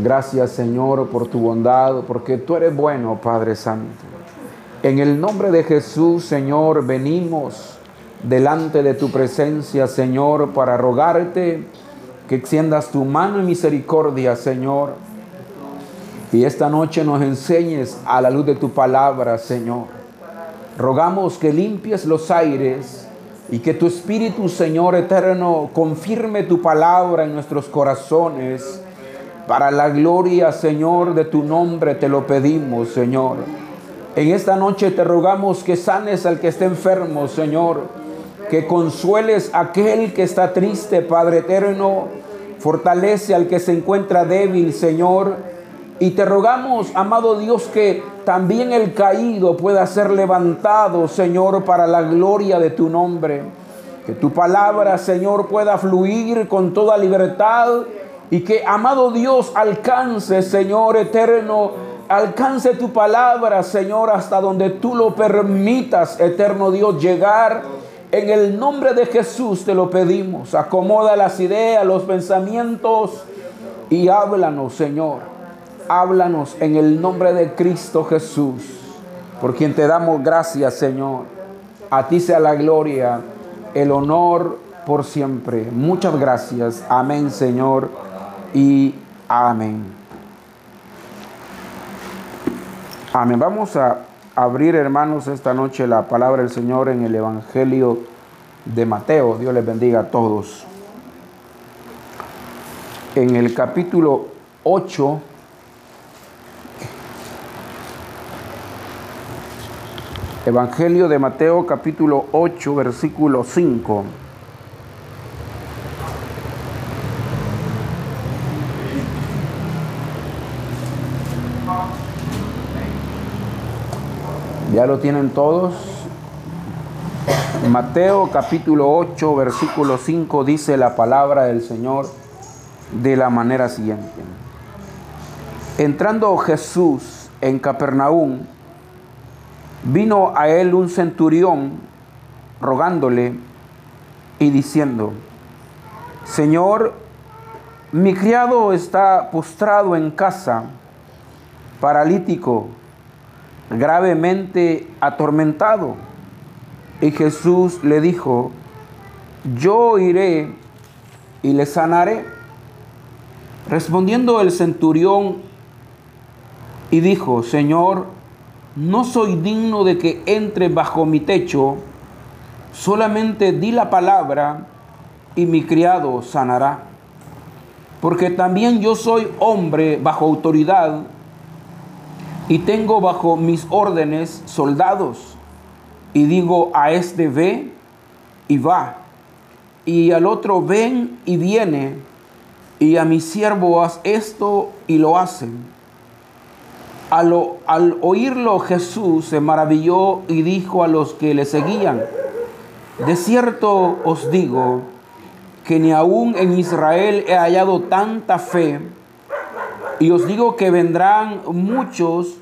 Gracias Señor por tu bondad, porque tú eres bueno, Padre Santo. En el nombre de Jesús, Señor, venimos delante de tu presencia, Señor, para rogarte que extiendas tu mano en misericordia, Señor. Y esta noche nos enseñes a la luz de tu palabra, Señor. Rogamos que limpies los aires y que tu Espíritu, Señor eterno, confirme tu palabra en nuestros corazones. Para la gloria, Señor, de tu nombre te lo pedimos, Señor. En esta noche te rogamos que sanes al que esté enfermo, Señor. Que consueles a aquel que está triste, Padre eterno. Fortalece al que se encuentra débil, Señor. Y te rogamos, amado Dios, que también el caído pueda ser levantado, Señor, para la gloria de tu nombre. Que tu palabra, Señor, pueda fluir con toda libertad y que, amado Dios, alcance, Señor eterno, alcance tu palabra, Señor, hasta donde tú lo permitas, eterno Dios, llegar. En el nombre de Jesús te lo pedimos. Acomoda las ideas, los pensamientos y háblanos, Señor háblanos en el nombre de Cristo Jesús, por quien te damos gracias, Señor. A ti sea la gloria, el honor por siempre. Muchas gracias. Amén, Señor, y amén. Amén. Vamos a abrir, hermanos, esta noche la palabra del Señor en el Evangelio de Mateo. Dios les bendiga a todos. En el capítulo 8 Evangelio de Mateo capítulo 8 versículo 5. ¿Ya lo tienen todos? Mateo capítulo 8 versículo 5 dice la palabra del Señor de la manera siguiente. Entrando Jesús en Capernaum, Vino a él un centurión rogándole y diciendo, Señor, mi criado está postrado en casa, paralítico, gravemente atormentado. Y Jesús le dijo, yo iré y le sanaré. Respondiendo el centurión y dijo, Señor, no soy digno de que entre bajo mi techo, solamente di la palabra y mi criado sanará. Porque también yo soy hombre bajo autoridad y tengo bajo mis órdenes soldados. Y digo a este ve y va, y al otro ven y viene, y a mi siervo haz esto y lo hacen. Al, oírlo Jesús se maravilló y dijo a los que le seguían, de cierto os digo que ni aún en Israel he hallado tanta fe, y os digo que vendrán muchos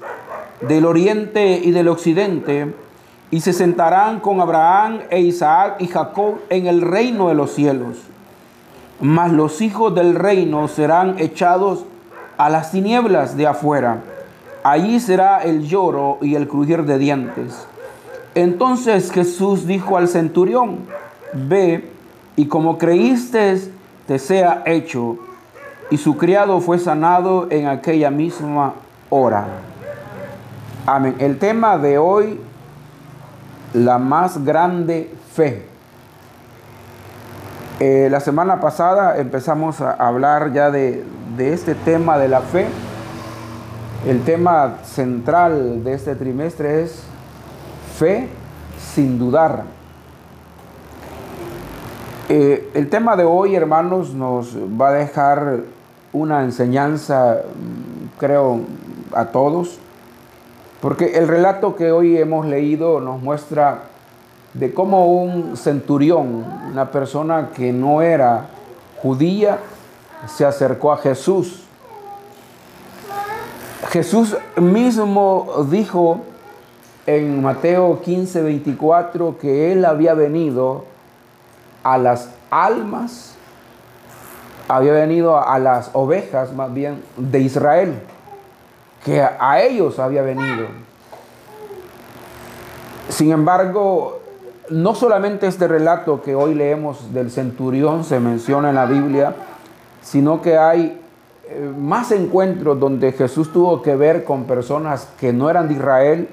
del oriente y del occidente, y se sentarán con Abraham e Isaac y Jacob en el reino de los cielos. Mas los hijos del reino serán echados a las tinieblas de afuera allí será el lloro y el crujir de dientes. Entonces Jesús dijo al centurión, ve y como creíste, te sea hecho. Y su criado fue sanado en aquella misma hora. Amén. El tema de hoy, la más grande fe. Eh, la semana pasada empezamos a hablar ya de, de este tema de la fe el tema central de este trimestre es fe sin dudar. Eh, el tema de hoy, hermanos, nos va a dejar una enseñanza, mm, creo, a todos, porque el relato que hoy hemos leído nos muestra de cómo un centurión, una persona que no era judía, se acercó a Jesús Jesús mismo dijo en Mateo 15, 24 que Él había venido a las almas había venido a las ovejas más bien de Israel, que a ellos había venido. Sin embargo, no solamente este relato que hoy leemos del centurión se menciona en la Biblia, sino que hay más encuentros donde Jesús tuvo que ver con personas que no eran de Israel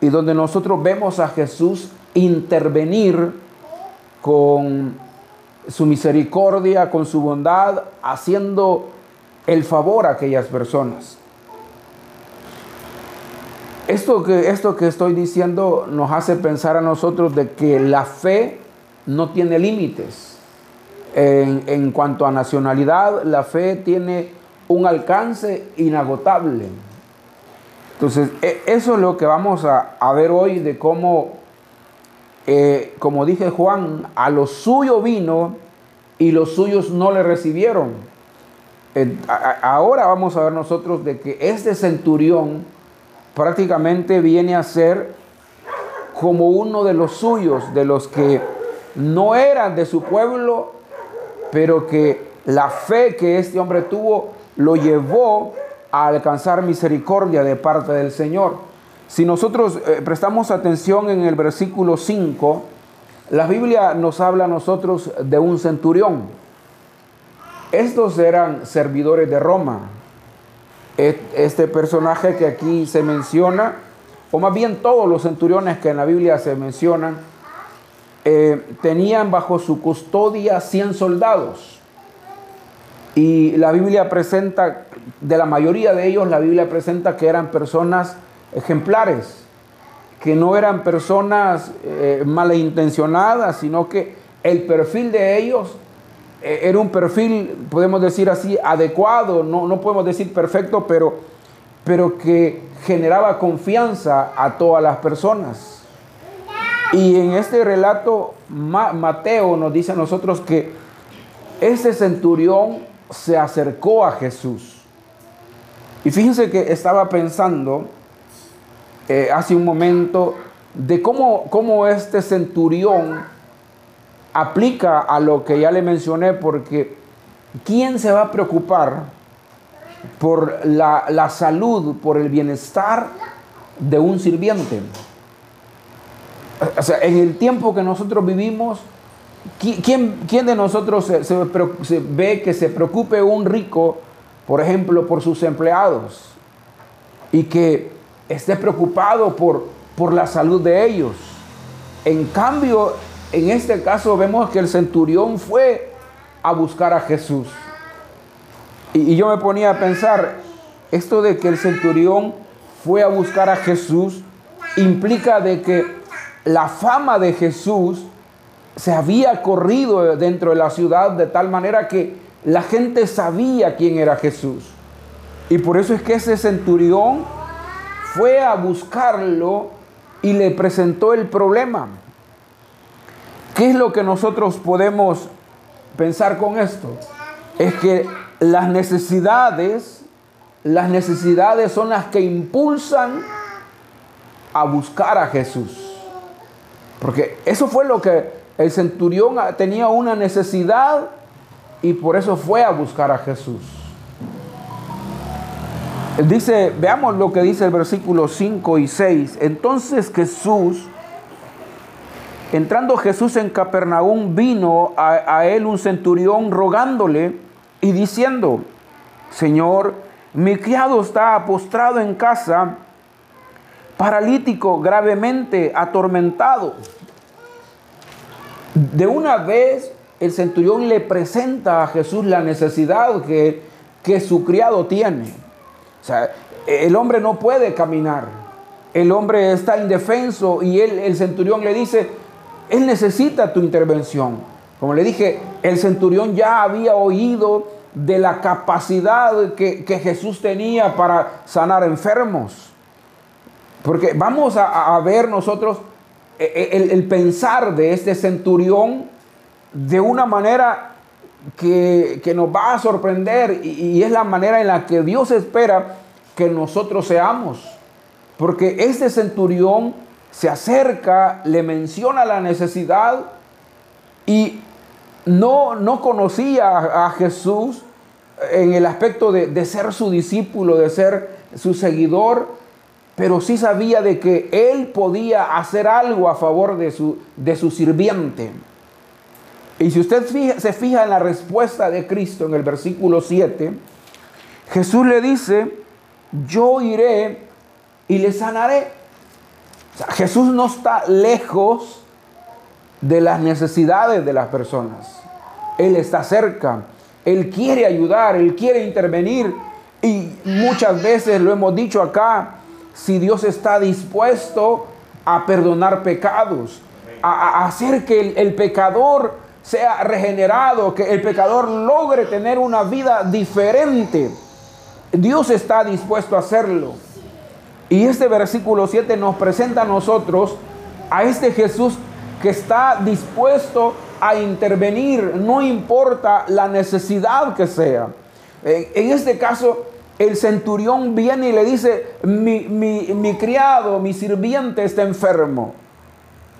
y donde nosotros vemos a Jesús intervenir con su misericordia, con su bondad, haciendo el favor a aquellas personas. Esto que, esto que estoy diciendo nos hace pensar a nosotros de que la fe no tiene límites. En, cuanto a nacionalidad, la fe tiene un alcance inagotable. Entonces, e, eso es lo que vamos a, a ver hoy de cómo, eh, como dije Juan, a lo suyo vino y los suyos no le recibieron. ahora vamos a ver nosotros de que este centurión prácticamente viene a ser como uno de los suyos, de los que no eran de su pueblo, pero que la fe que este hombre tuvo lo llevó a alcanzar misericordia de parte del Señor. Si nosotros eh, prestamos atención en el versículo 5, la Biblia nos habla a nosotros de un centurión. Estos eran servidores de Roma. Este personaje que aquí se menciona, o más bien todos los centuriones que en la Biblia se mencionan, eh, tenían bajo su custodia 100 soldados. Y la Biblia presenta, de la mayoría de ellos, la Biblia presenta que eran personas ejemplares, que no eran personas eh, malintencionadas, sino que el perfil de ellos eh, era un perfil, podemos decir así, adecuado, no, no podemos decir perfecto, pero, pero que generaba confianza a todas las personas. Y en este relato, Mateo nos dice a nosotros que ese centurión se acercó a Jesús. Y fíjense que estaba pensando eh, hace un momento de cómo, cómo este centurión aplica a lo que ya le mencioné, porque ¿quién se va a preocupar por la, la salud, por el bienestar de un sirviente? O sea, en el tiempo que nosotros vivimos, ¿Quién, quién de nosotros se, ve que se preocupe un rico, por ejemplo, por sus empleados y que esté preocupado por, por la salud de ellos? En cambio, en este caso vemos que el centurión fue a buscar a Jesús. Y, y yo me ponía a pensar, esto de que el centurión fue a buscar a Jesús implica de que la fama de Jesús se había corrido dentro de la ciudad de tal manera que la gente sabía quién era Jesús. Y por eso es que ese centurión fue a buscarlo y le presentó el problema. ¿Qué es lo que nosotros podemos pensar con esto? Es que las necesidades, las necesidades son las que impulsan a buscar a Jesús. Porque eso fue lo que el centurión tenía una necesidad y por eso fue a buscar a Jesús. Él dice, veamos lo que dice el versículo 5 y 6. Entonces Jesús, entrando Jesús en Capernaum, vino a, a él un centurión rogándole y diciendo, Señor, mi criado está postrado en casa, paralítico, gravemente atormentado. De una vez el centurión le presenta a Jesús la necesidad que, que su criado tiene. O sea, el hombre no puede caminar. El hombre está indefenso y el centurión le dice, él necesita tu intervención. Como le dije, el centurión ya había oído de la capacidad que, Jesús tenía para sanar enfermos. Porque vamos a, a ver nosotros e, e, el, pensar de este centurión de una manera que, nos va a sorprender y, es la manera en la que Dios espera que nosotros seamos. Porque este centurión se acerca, le menciona la necesidad y no, no conocía a, Jesús en el aspecto de, de ser su discípulo, de ser su seguidor, pero sí sabía de que él podía hacer algo a favor de su, de su sirviente. Y si usted se fija en la respuesta de Cristo en el versículo 7, Jesús le dice, yo iré y le sanaré. Jesús no está lejos de las necesidades de las personas. Él está cerca. Él quiere ayudar, Él quiere intervenir. Y muchas veces lo hemos dicho acá, si Dios está dispuesto a perdonar pecados, a, hacer que el, pecador sea regenerado, que el pecador logre tener una vida diferente. Dios está dispuesto a hacerlo. Y este versículo 7 nos presenta a nosotros a este Jesús que está dispuesto a intervenir, no importa la necesidad que sea. En este caso, el centurión viene y le dice, mi, criado, mi sirviente está enfermo.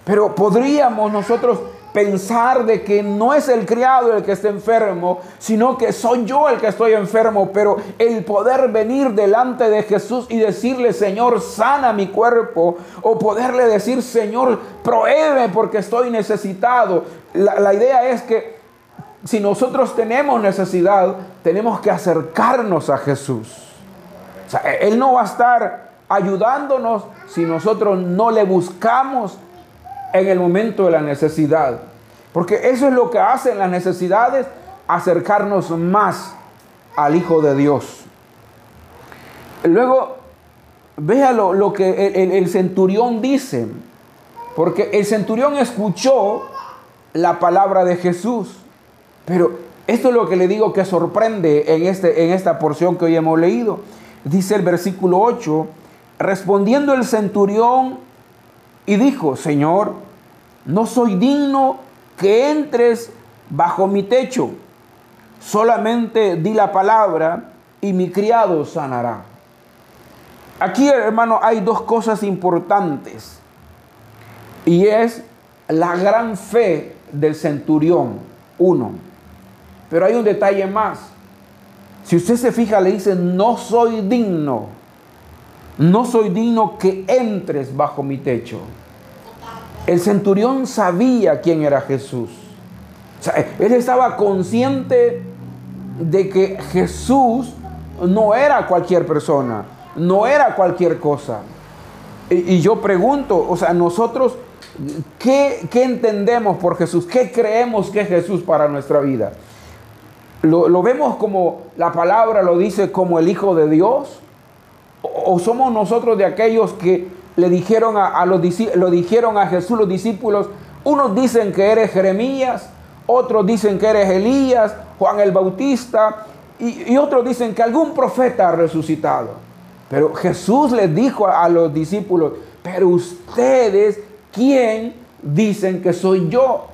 Pero podríamos nosotros pensar de que no es el criado el que está enfermo, sino que soy yo el que estoy enfermo, pero el poder venir delante de Jesús y decirle, Señor, sana mi cuerpo, o poderle decir, Señor, prohíbe porque estoy necesitado. La, la idea es que si nosotros tenemos necesidad, tenemos que acercarnos a Jesús. Él no va a estar ayudándonos si nosotros no le buscamos en el momento de la necesidad. Porque eso es lo que hacen las necesidades, acercarnos más al Hijo de Dios. Luego, véalo lo que el centurión dice. Porque el centurión escuchó la palabra de Jesús. Pero esto es lo que le digo que sorprende en, este, en esta porción que hoy hemos leído. Dice el versículo 8, respondiendo el centurión y dijo, Señor, no soy digno que entres bajo mi techo, solamente di la palabra y mi criado sanará. Aquí, hermano, hay dos cosas importantes. Y es la gran fe del centurión. Uno, pero hay un detalle más. Si usted se fija, le dice, no soy digno. No soy digno que entres bajo mi techo. El centurión sabía quién era Jesús. él estaba consciente de que Jesús no era cualquier persona, no era cualquier cosa. Y, yo pregunto, o sea, nosotros, ¿qué, ¿qué entendemos por Jesús? ¿Qué creemos que es Jesús para nuestra vida? ¿Lo, vemos como la palabra lo dice como el Hijo de Dios? ¿O, somos nosotros de aquellos que le dijeron a, los, lo dijeron a Jesús los discípulos? Unos dicen que eres Jeremías, otros dicen que eres Elías, Juan el Bautista, y, otros dicen que algún profeta ha resucitado. Pero Jesús les dijo a los discípulos, pero ustedes, ¿quién dicen que soy yo?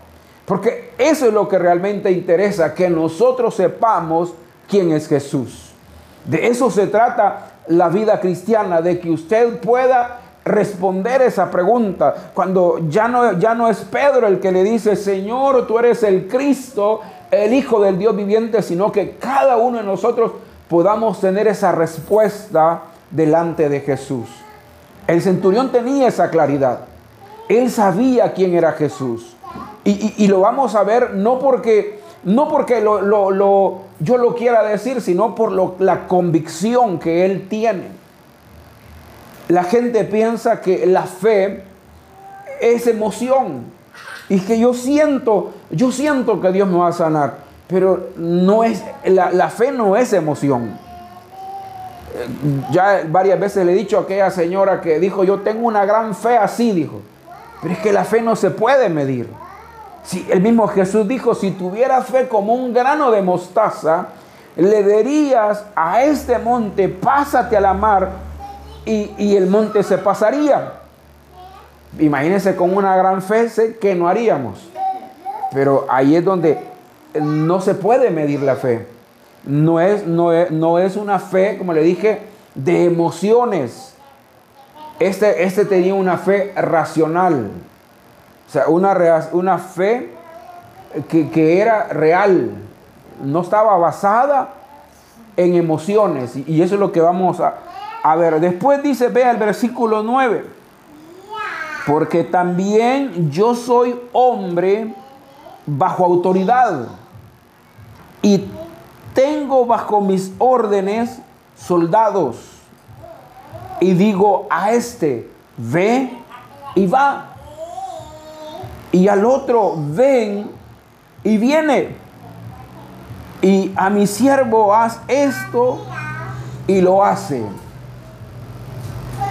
Porque eso es lo que realmente interesa, que nosotros sepamos quién es Jesús. De eso se trata la vida cristiana, de que usted pueda responder esa pregunta. Cuando ya no, ya no es Pedro el que le dice, Señor, tú eres el Cristo, el Hijo del Dios viviente, sino que cada uno de nosotros podamos tener esa respuesta delante de Jesús. El centurión tenía esa claridad. Él sabía quién era Jesús. Y, lo vamos a ver no porque, no porque yo lo quiera decir, sino por la convicción que él tiene. La gente piensa que la fe es emoción y que yo siento, yo siento que Dios me va a sanar, pero no es, la, la fe no es emoción. Ya varias veces le he dicho a aquella señora que dijo, yo tengo una gran fe así, dijo, pero es que la fe no se puede medir. Si el mismo Jesús dijo, si tuvieras fe como un grano de mostaza, le dirías a este monte, pásate a la mar, y, el monte se pasaría. Imagínense con una gran fe que no haríamos. Pero ahí es donde no se puede medir la fe. No es, no no es una fe, como le dije, de emociones. Este, este tenía una fe racional. O sea, una, una fe que, que era real, no estaba basada en emociones. Y eso es lo que vamos a, a ver. Después dice, vea el versículo 9. Porque también yo soy hombre bajo autoridad y tengo bajo mis órdenes soldados. Y digo a este, ve y va. Y al otro, ven y viene. Y a mi siervo haz esto y lo hace.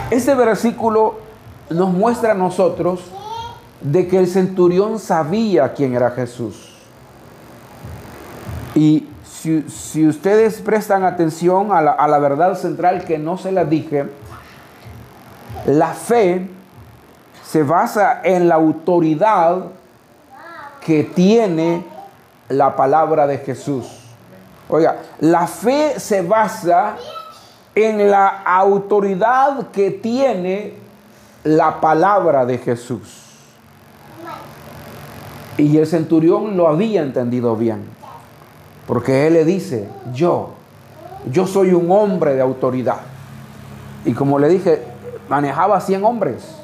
Este versículo nos muestra a nosotros de que el centurión sabía quién era Jesús. Y si, ustedes prestan atención a la, a la verdad central que no se la dije, la fe se basa en la autoridad que tiene la palabra de Jesús. Oiga, la fe se basa en la autoridad que tiene la palabra de Jesús. Y el centurión lo había entendido bien, porque él le dice, yo, yo soy un hombre de autoridad. Y como le dije, manejaba 100 hombres.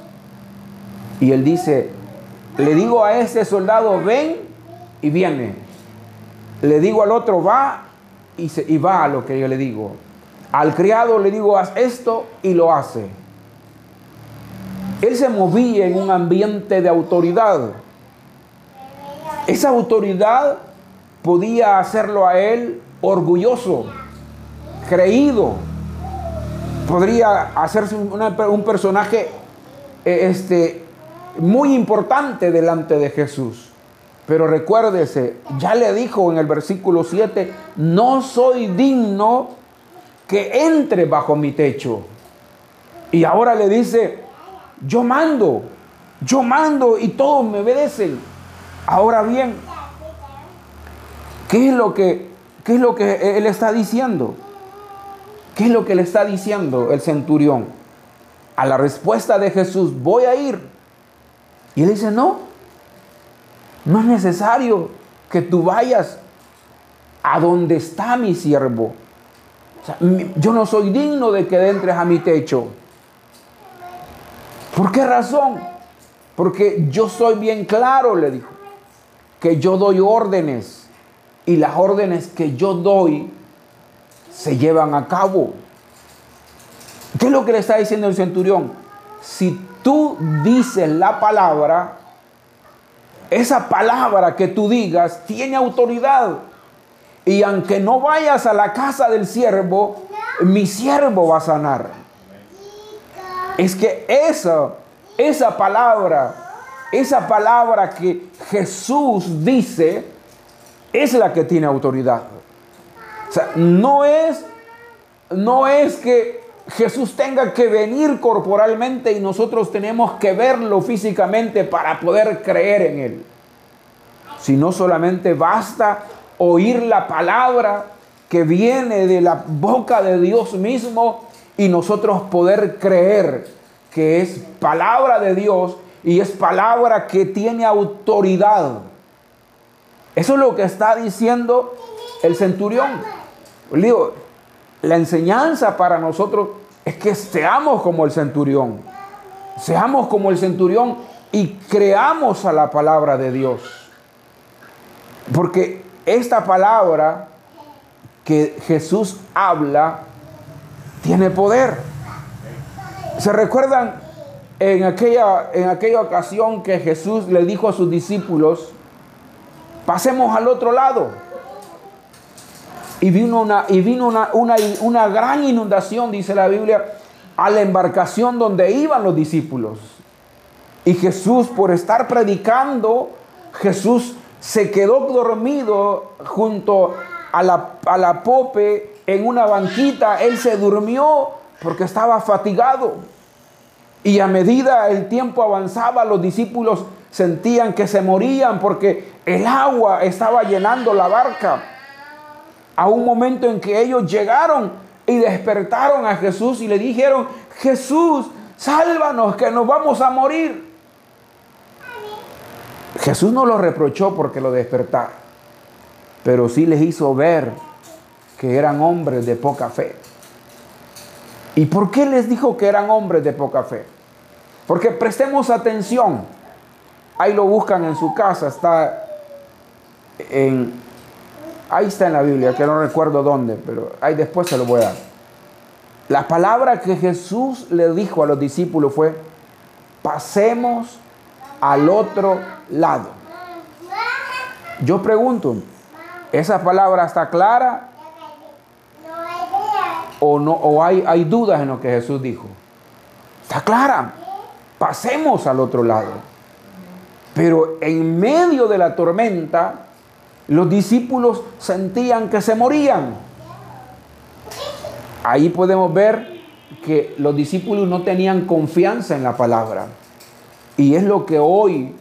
Y él dice, le digo a ese soldado, ven y viene. Le digo al otro, va y, se, y va a lo que yo le digo. Al criado le digo, haz esto y lo hace. Él se movía en un ambiente de autoridad. Esa autoridad podía hacerlo a él orgulloso, creído. Podría hacerse un personaje eh, este, muy importante delante de Jesús. Pero recuérdese, ya le dijo en el versículo 7, no soy digno que entre bajo mi techo. Y ahora le dice, yo mando, yo mando y todos me obedecen. Ahora bien, ¿qué es lo que, qué es lo que él está diciendo? ¿Qué es lo que le está diciendo el centurión? A la respuesta de Jesús, voy a ir. Y él dice, no, no es necesario que tú vayas a donde está mi siervo. yo no soy digno de que entres a mi techo. ¿Por qué razón? Porque yo soy bien claro, le dijo, que yo doy órdenes y las órdenes que yo doy se llevan a cabo. ¿Qué es lo que le está diciendo el centurión? Si tú dices la palabra, esa palabra que tú digas tiene autoridad. Y aunque no vayas a la casa del siervo, mi siervo va a sanar es que esa, esa palabra, esa palabra que Jesús dice, es la que tiene autoridad. O sea, no es, no es que Jesús tenga que venir corporalmente y nosotros tenemos que verlo físicamente para poder creer en Él. Sino solamente basta oír la palabra que viene de la boca de Dios mismo y nosotros poder creer que es palabra de Dios y es palabra que tiene autoridad. Eso es lo que está diciendo el centurión. Digo, la enseñanza para nosotros es que seamos como el centurión. Seamos como el centurión y creamos a la palabra de Dios. Porque esta palabra que Jesús habla tiene poder. ¿Se recuerdan en aquella, en aquella ocasión que Jesús le dijo a sus discípulos, pasemos al otro lado? Y vino una, y vino una, una gran inundación, dice la Biblia, a la embarcación donde iban los discípulos. Y Jesús, por estar predicando, Jesús se quedó dormido junto a la, a la pope en una banquita, él se durmió porque estaba fatigado. Y a medida el tiempo avanzaba, los discípulos sentían que se morían porque el agua estaba llenando la barca. A un momento en que ellos llegaron y despertaron a Jesús y le dijeron, Jesús, sálvanos que nos vamos a morir. Jesús no lo reprochó porque lo despertara, pero sí les hizo ver que eran hombres de poca fe. ¿Y por qué les dijo que eran hombres de poca fe? Porque prestemos atención. Ahí lo buscan en su casa, está en ahí está en la Biblia, que no recuerdo dónde, pero ahí después se lo voy a dar. La palabra que Jesús le dijo a los discípulos fue: "Pasemos al otro lado." Yo pregunto, ¿esa palabra está clara o, no, o hay, hay dudas en lo que Jesús dijo. Está clara. Pasemos al otro lado. Pero en medio de la tormenta, los discípulos sentían que se morían. Ahí podemos ver que los discípulos no tenían confianza en la palabra. Y es lo que hoy,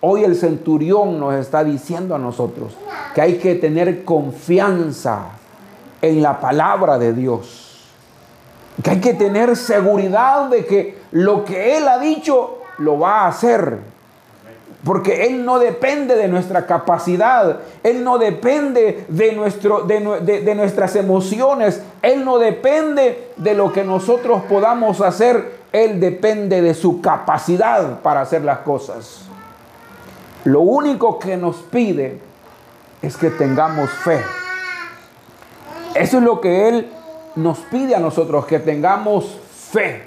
hoy el centurión nos está diciendo a nosotros, que hay que tener confianza en la palabra de Dios. Que hay que tener seguridad de que lo que Él ha dicho lo va a hacer. Porque Él no depende de nuestra capacidad, Él no depende de, nuestro, de, nuestras emociones, Él no depende de lo que nosotros podamos hacer, Él depende de su capacidad para hacer las cosas. Lo único que nos pide es que tengamos fe. Eso es lo que Él nos pide a nosotros, que tengamos fe.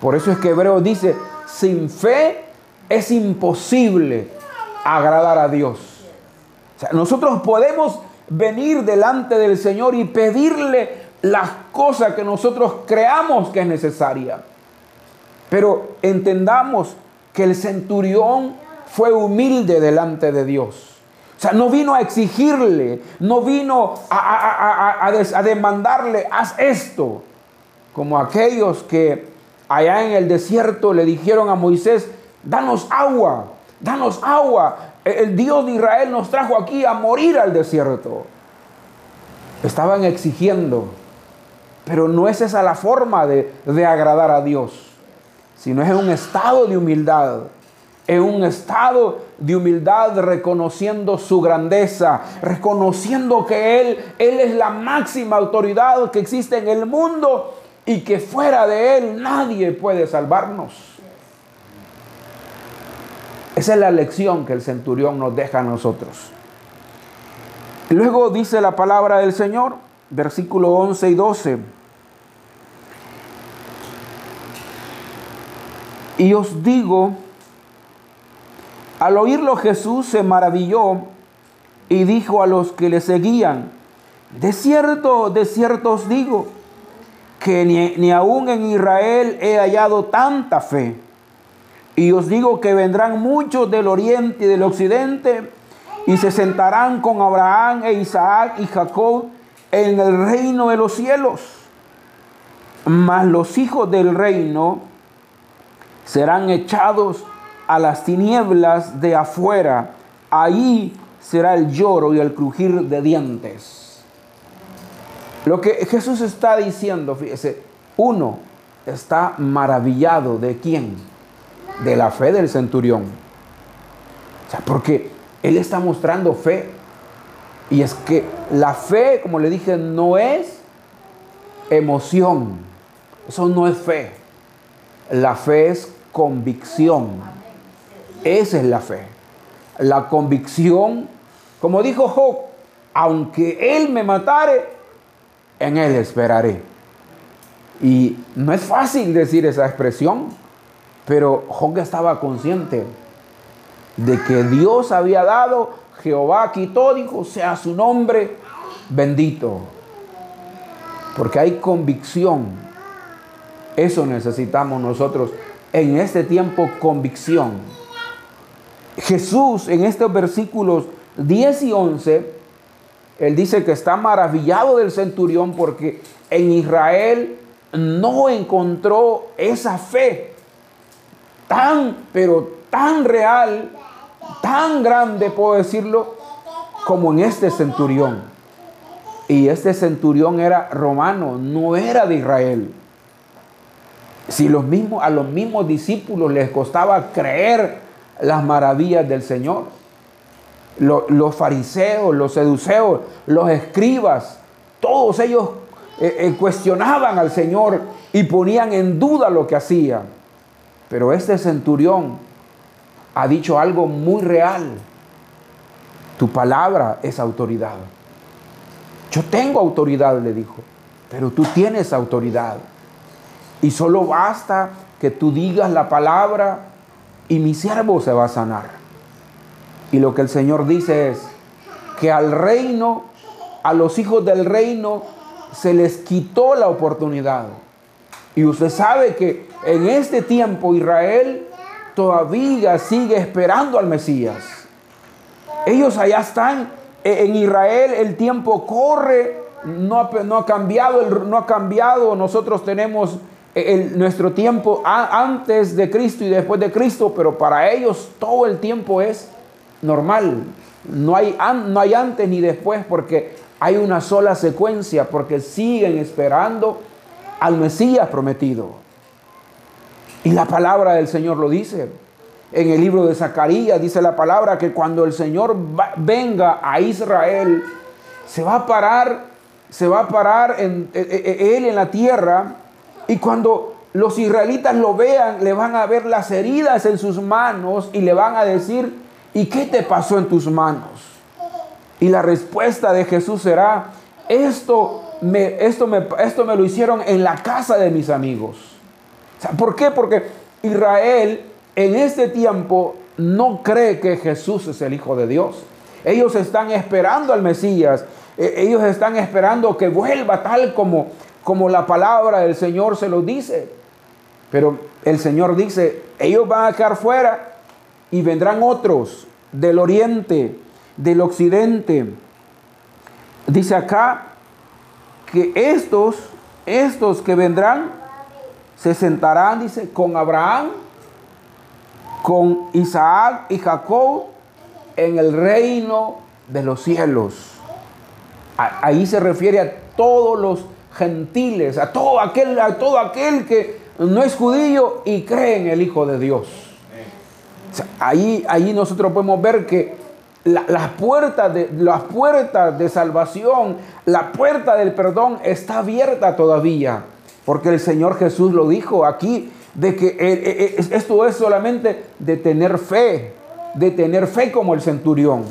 Por eso es que Hebreo dice, sin fe es imposible agradar a Dios. O sea, nosotros podemos venir delante del Señor y pedirle las cosas que nosotros creamos que es necesaria. Pero entendamos que el centurión fue humilde delante de Dios. O sea, no vino a exigirle, no vino a, demandarle, haz esto. Como aquellos que allá en el desierto le dijeron a Moisés, danos agua, danos agua. E, el Dios de Israel nos trajo aquí a morir al desierto. Estaban exigiendo, pero no es esa la forma de, de agradar a Dios, sino es un estado de humildad en un estado de humildad, reconociendo su grandeza, reconociendo que Él, Él es la máxima autoridad que existe en el mundo y que fuera de Él nadie puede salvarnos. Esa es la lección que el centurión nos deja a nosotros. Luego dice la palabra del Señor, versículo 11 y 12. Y os digo, al oírlo Jesús se maravilló y dijo a los que le seguían, de cierto, de cierto os digo, que ni, ni aún en Israel he hallado tanta fe. Y os digo que vendrán muchos del oriente y del occidente y se sentarán con Abraham e Isaac y Jacob en el reino de los cielos. Mas los hijos del reino serán echados a las tinieblas de afuera, ahí será el lloro y el crujir de dientes. Lo que Jesús está diciendo, fíjese, uno está maravillado de quién? De la fe del centurión. O sea, porque él está mostrando fe. Y es que la fe, como le dije, no es emoción. Eso no es fe. La fe es convicción. Esa es la fe. La convicción, como dijo Job, aunque él me matare, en él esperaré. Y no es fácil decir esa expresión, pero Job estaba consciente de que Dios había dado, Jehová quitó, dijo, sea su nombre bendito. Porque hay convicción. Eso necesitamos nosotros en este tiempo, convicción. Jesús en estos versículos 10 y 11, él dice que está maravillado del centurión porque en Israel no encontró esa fe tan, pero tan real, tan grande, puedo decirlo, como en este centurión. Y este centurión era romano, no era de Israel. Si los mismos, a los mismos discípulos les costaba creer las maravillas del Señor. los fariseos, los seduceos, los escribas, todos ellos eh, eh, cuestionaban al Señor y ponían en duda lo que hacía. Pero este centurión ha dicho algo muy real. Tu palabra es autoridad. Yo tengo autoridad, le dijo, pero tú tienes autoridad. Y solo basta que tú digas la palabra y mi siervo se va a sanar. Y lo que el Señor dice es que al reino, a los hijos del reino, se les quitó la oportunidad. Y usted sabe que en este tiempo Israel todavía sigue esperando al Mesías. Ellos allá están en Israel, el tiempo corre, no ha, cambiado, no ha cambiado. Nosotros tenemos nuestro tiempo antes de Cristo y después de Cristo, pero para ellos todo el tiempo es normal. No hay, no hay antes ni después porque hay una sola secuencia, porque siguen esperando al Mesías prometido. Y la palabra del Señor lo dice. En el libro de Zacarías dice la palabra que cuando el Señor venga a Israel, se va a parar, se va a parar en, e, e, e, él en la tierra y cuando los israelitas lo vean, le van a ver las heridas en sus manos y le van a decir, ¿y qué te pasó en tus manos? Y la respuesta de Jesús será, esto me, esto me, esto me lo hicieron en la casa de mis amigos. ¿Por qué? Porque Israel en este tiempo no cree que Jesús es el Hijo de Dios. Ellos están esperando al Mesías. E, ellos están esperando que vuelva tal como como la palabra del Señor se lo dice. Pero el Señor dice, ellos van a quedar fuera y vendrán otros del oriente, del occidente. Dice acá que estos, estos que vendrán, se sentarán, dice, con Abraham, con Isaac y Jacob en el reino de los cielos. Ahí se refiere a todos los gentiles, a todo aquel, a todo aquel que no es judío y cree en el Hijo de Dios. ahí, ahí nosotros podemos ver que las, puertas de, las puertas de salvación, la puerta del perdón está abierta todavía. Porque el Señor Jesús lo dijo aquí, de que eh, eh, eh, esto es solamente de tener fe, de tener fe como el centurión.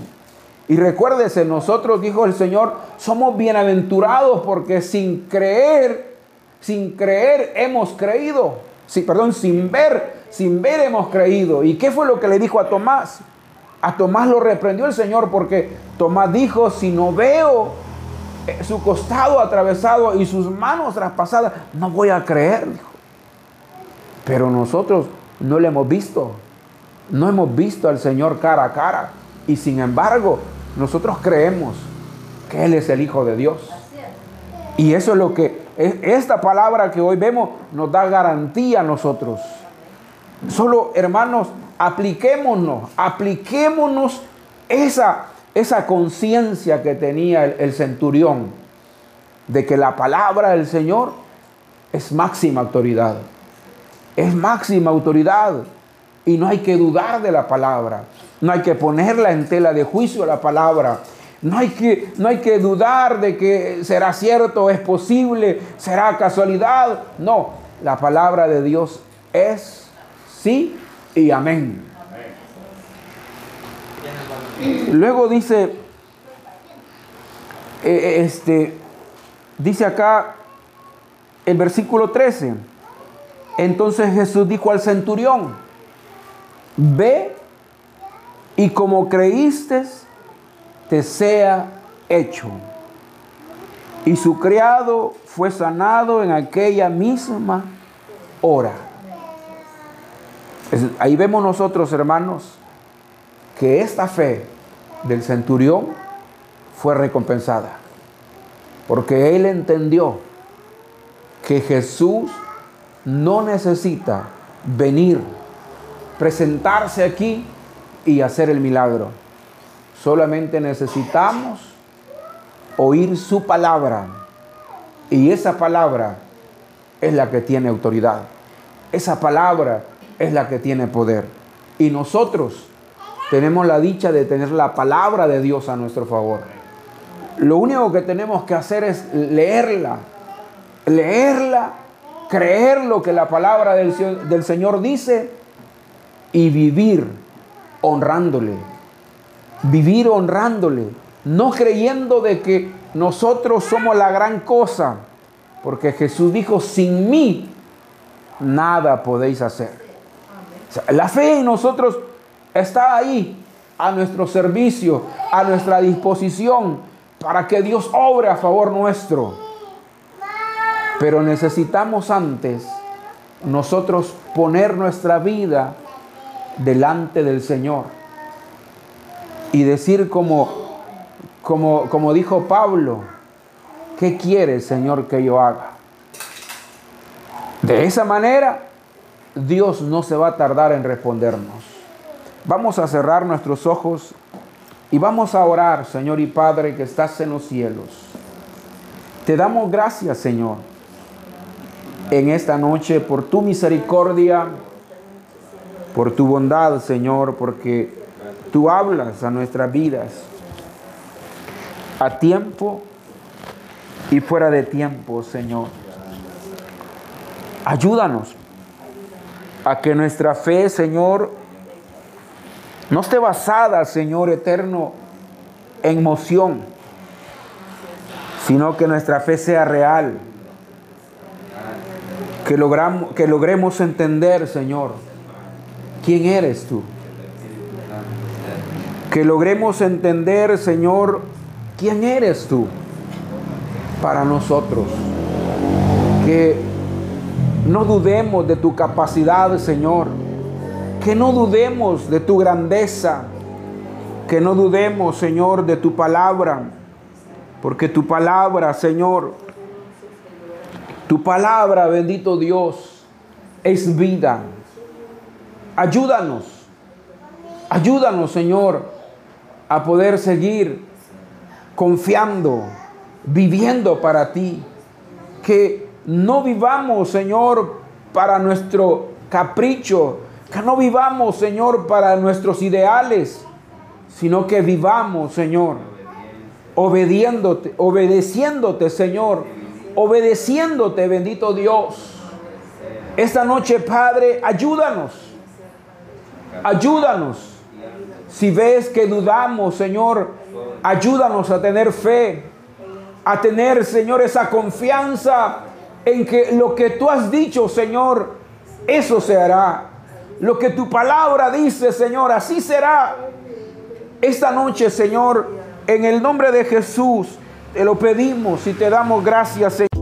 Y recuérdese, nosotros, dijo el Señor, somos bienaventurados porque sin creer, sin creer hemos creído. Sí, perdón, sin ver, sin ver hemos creído. ¿Y qué fue lo que le dijo a Tomás? A Tomás lo reprendió el Señor porque Tomás dijo, si no veo su costado atravesado y sus manos traspasadas, no voy a creer, dijo. Pero nosotros no le hemos visto. No hemos visto al Señor cara a cara. Y sin embargo, nosotros creemos que Él es el Hijo de Dios. Y eso es lo que esta palabra que hoy vemos nos da garantía a nosotros. Solo, hermanos, apliquémonos, apliquémonos esa, esa conciencia que tenía el, centurión de que la palabra del Señor es máxima autoridad. Es máxima autoridad. Y no hay que dudar de la palabra. No hay que ponerla en tela de juicio la palabra. No hay, que, no hay que dudar de que será cierto, es posible, será casualidad. No, la palabra de Dios es sí y amén. Luego dice, eh, eh, este, dice acá el versículo 13. Entonces Jesús dijo al centurión, ve y como creíste, te sea hecho. Y su criado fue sanado en aquella misma hora. Ahí vemos nosotros, hermanos, que esta fe del centurión fue recompensada. Porque él entendió que Jesús no necesita venir, presentarse aquí y hacer el milagro. Solamente necesitamos oír su palabra. Y esa palabra es la que tiene autoridad. Esa palabra es la que tiene poder. Y nosotros tenemos la dicha de tener la palabra de Dios a nuestro favor. Lo único que tenemos que hacer es leerla, leerla, creer lo que la palabra del, del Señor dice y vivir honrándole. Vivir honrándole, no creyendo de que nosotros somos la gran cosa, porque Jesús dijo, sin mí nada podéis hacer. la fe en nosotros está ahí, a nuestro servicio, a nuestra disposición, para que Dios obre a favor nuestro. Pero necesitamos antes nosotros poner nuestra vida delante del Señor y decir como, como, como dijo Pablo, ¿qué quiere Señor que yo haga? De esa manera, Dios no se va a tardar en respondernos. Vamos a cerrar nuestros ojos y vamos a orar, Señor y Padre que estás en los cielos. Te damos gracias, Señor, en esta noche por tu misericordia, por tu bondad, Señor, porque tú hablas a nuestras vidas a tiempo y fuera de tiempo, Señor. Ayúdanos a que nuestra fe, Señor, no esté basada, Señor eterno, en moción, sino que nuestra fe sea real. Que, logramos, que logremos entender, Señor, quién eres tú. Que logremos entender, Señor, quién eres tú para nosotros. Que no dudemos de tu capacidad, Señor. Que no dudemos de tu grandeza. Que no dudemos, Señor, de tu palabra. Porque tu palabra, Señor, tu palabra, bendito Dios, es vida. Ayúdanos. Ayúdanos, Señor, a poder seguir confiando, viviendo para ti. Que no vivamos, Señor, para nuestro capricho, no vivamos, Señor, para nuestros ideales, sino que vivamos, Señor, obediéndote, obedeciéndote, Señor, obedeciéndote, bendito Dios. Esta noche, Padre, ayúdanos. Ayúdanos. Si ves que dudamos, Señor, ayúdanos a tener fe, a tener, Señor, esa confianza en que lo que tú has dicho, Señor, eso se hará. Lo que tu palabra dice, Señor, así será. Esta noche, Señor, en el nombre de Jesús, te lo pedimos y te damos gracias, Señor.